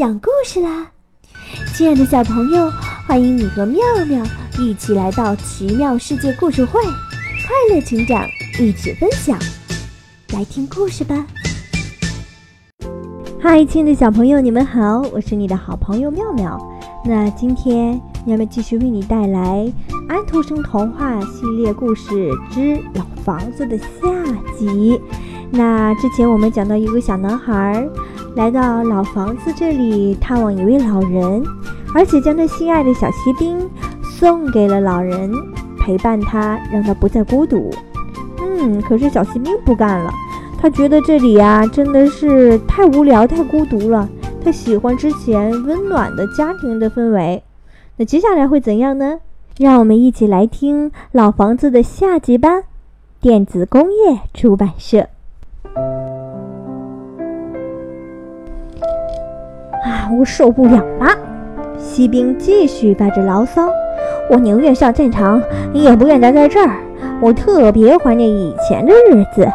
讲故事啦！亲爱的小朋友，欢迎你和妙妙一起来到奇妙世界故事会，快乐成长，一起分享。来听故事吧！嗨，亲爱的小朋友，你们好，我是你的好朋友妙妙。那今天妙妙继续为你带来《安徒生童话系列故事之老房子》的下集。那之前我们讲到一个小男孩。来到老房子这里探望一位老人，而且将他心爱的小锡兵送给了老人，陪伴他，让他不再孤独。嗯，可是小锡兵不干了，他觉得这里呀真的是太无聊、太孤独了。他喜欢之前温暖的家庭的氛围。那接下来会怎样呢？让我们一起来听老房子的下集吧。电子工业出版社。我受不了了！锡兵继续发着牢骚。我宁愿上战场，也不愿待在这儿。我特别怀念以前的日子。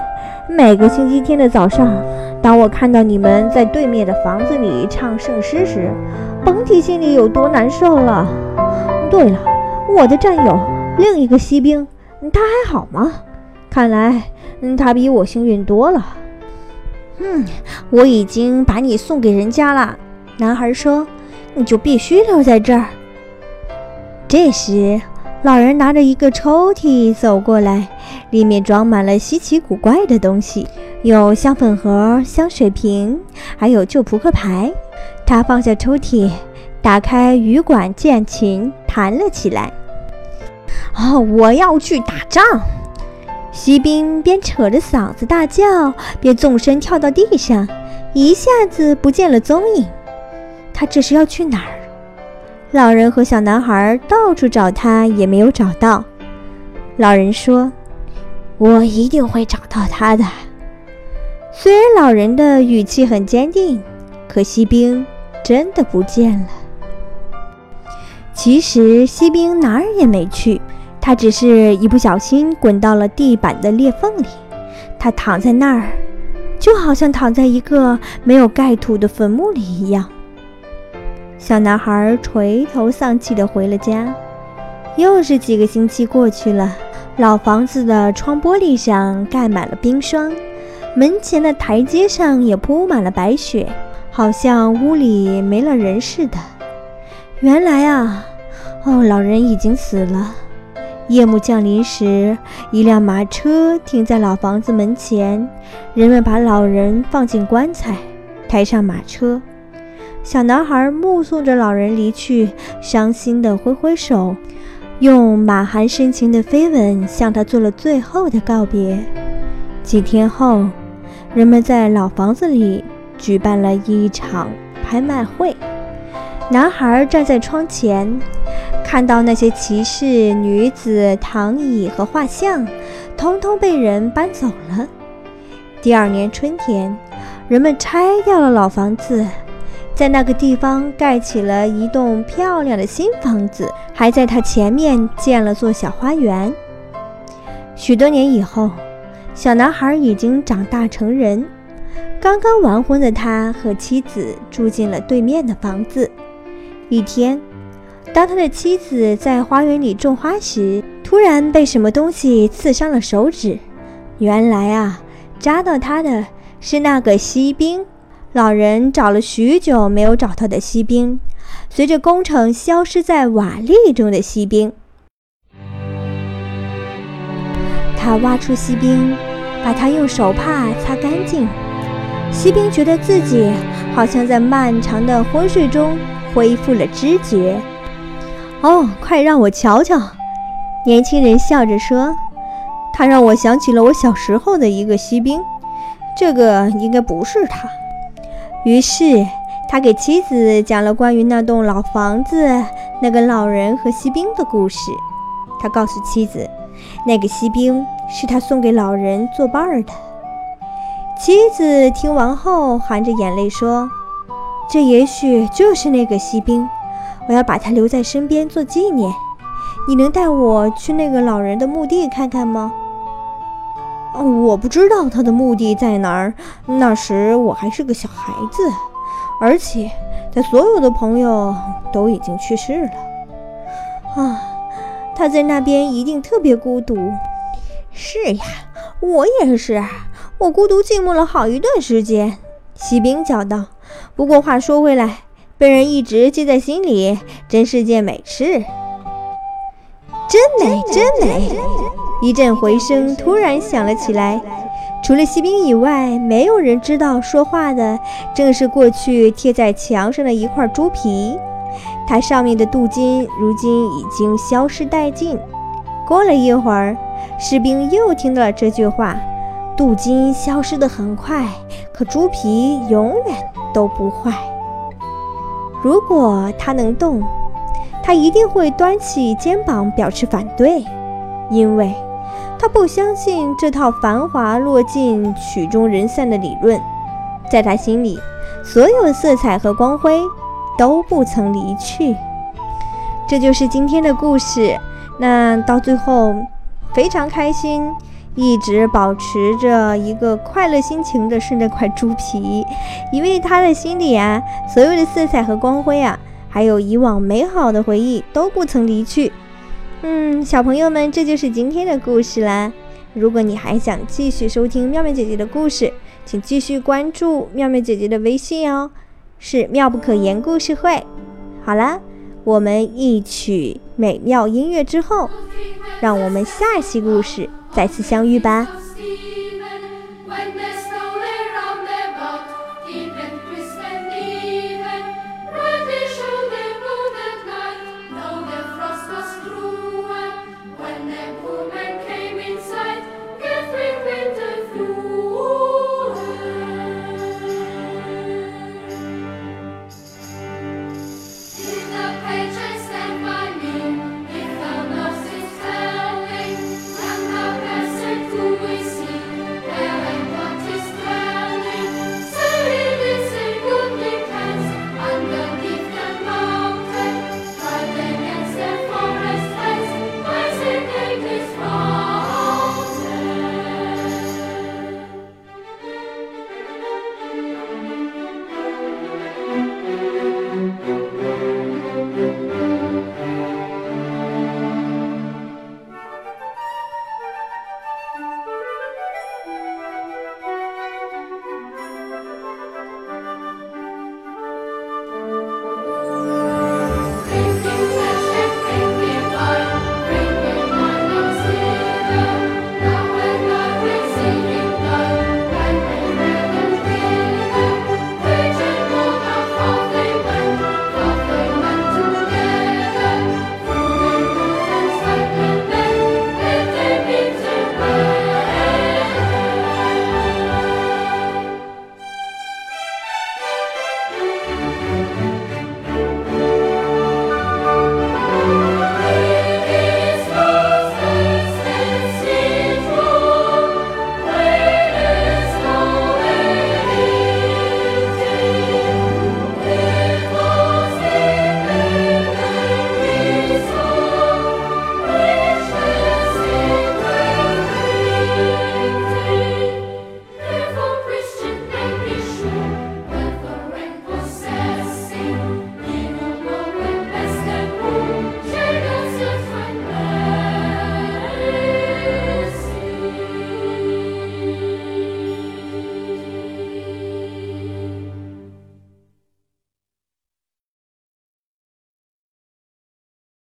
每个星期天的早上，当我看到你们在对面的房子里唱圣诗时，甭提心里有多难受了。对了，我的战友另一个锡兵，他还好吗？看来，嗯，他比我幸运多了。嗯，我已经把你送给人家了。男孩说：“你就必须留在这儿。”这时，老人拿着一个抽屉走过来，里面装满了稀奇古怪的东西，有香粉盒、香水瓶，还有旧扑克牌。他放下抽屉，打开羽管键琴，弹了起来。哦，我要去打仗！锡兵边扯着嗓子大叫，边纵身跳到地上，一下子不见了踪影。他这是要去哪儿？老人和小男孩到处找他，也没有找到。老人说：“我一定会找到他的。”虽然老人的语气很坚定，可锡兵真的不见了。其实锡兵哪儿也没去，他只是一不小心滚到了地板的裂缝里。他躺在那儿，就好像躺在一个没有盖土的坟墓里一样。小男孩垂头丧气地回了家。又是几个星期过去了，老房子的窗玻璃上盖满了冰霜，门前的台阶上也铺满了白雪，好像屋里没了人似的。原来啊，哦，老人已经死了。夜幕降临时，一辆马车停在老房子门前，人们把老人放进棺材，抬上马车。小男孩目送着老人离去，伤心地挥挥手，用满含深情的飞吻向他做了最后的告别。几天后，人们在老房子里举办了一场拍卖会。男孩站在窗前，看到那些骑士、女子、躺椅和画像，通通被人搬走了。第二年春天，人们拆掉了老房子。在那个地方盖起了一栋漂亮的新房子，还在它前面建了座小花园。许多年以后，小男孩已经长大成人。刚刚完婚的他和妻子住进了对面的房子。一天，当他的妻子在花园里种花时，突然被什么东西刺伤了手指。原来啊，扎到他的是那个锡兵。老人找了许久没有找到的锡兵，随着工程消失在瓦砾中的锡兵。他挖出锡兵，把它用手帕擦干净。锡兵觉得自己好像在漫长的昏睡中恢复了知觉。哦，快让我瞧瞧！年轻人笑着说：“他让我想起了我小时候的一个锡兵，这个应该不是他。”于是，他给妻子讲了关于那栋老房子、那个老人和锡兵的故事。他告诉妻子，那个锡兵是他送给老人作伴的。妻子听完后，含着眼泪说：“这也许就是那个锡兵，我要把他留在身边做纪念。你能带我去那个老人的墓地看看吗？”我不知道他的目的在哪儿。那时我还是个小孩子，而且他所有的朋友都已经去世了。啊，他在那边一定特别孤独。是呀，我也是，我孤独寂寞了好一段时间。锡兵叫道。不过话说回来，被人一直记在心里，真是件美事。真美，真美！一阵回声突然响了起来。除了锡兵以外，没有人知道说话的正是过去贴在墙上的一块猪皮。它上面的镀金如今已经消失殆尽。过了一会儿，士兵又听到了这句话：“镀金消失得很快，可猪皮永远都不坏。如果它能动，它一定会端起肩膀表示反对，因为他不相信这套繁华落尽、曲终人散的理论。在他心里，所有色彩和光辉。”都不曾离去，这就是今天的故事。那到最后，非常开心，一直保持着一个快乐心情的是那块猪皮，因为他的心里啊，所有的色彩和光辉啊，还有以往美好的回忆都不曾离去。嗯，小朋友们，这就是今天的故事啦。如果你还想继续收听妙妙姐姐的故事，请继续关注妙妙姐姐的微信哦。是妙不可言故事会。好啦，我们一曲美妙音乐之后，让我们下期故事再次相遇吧。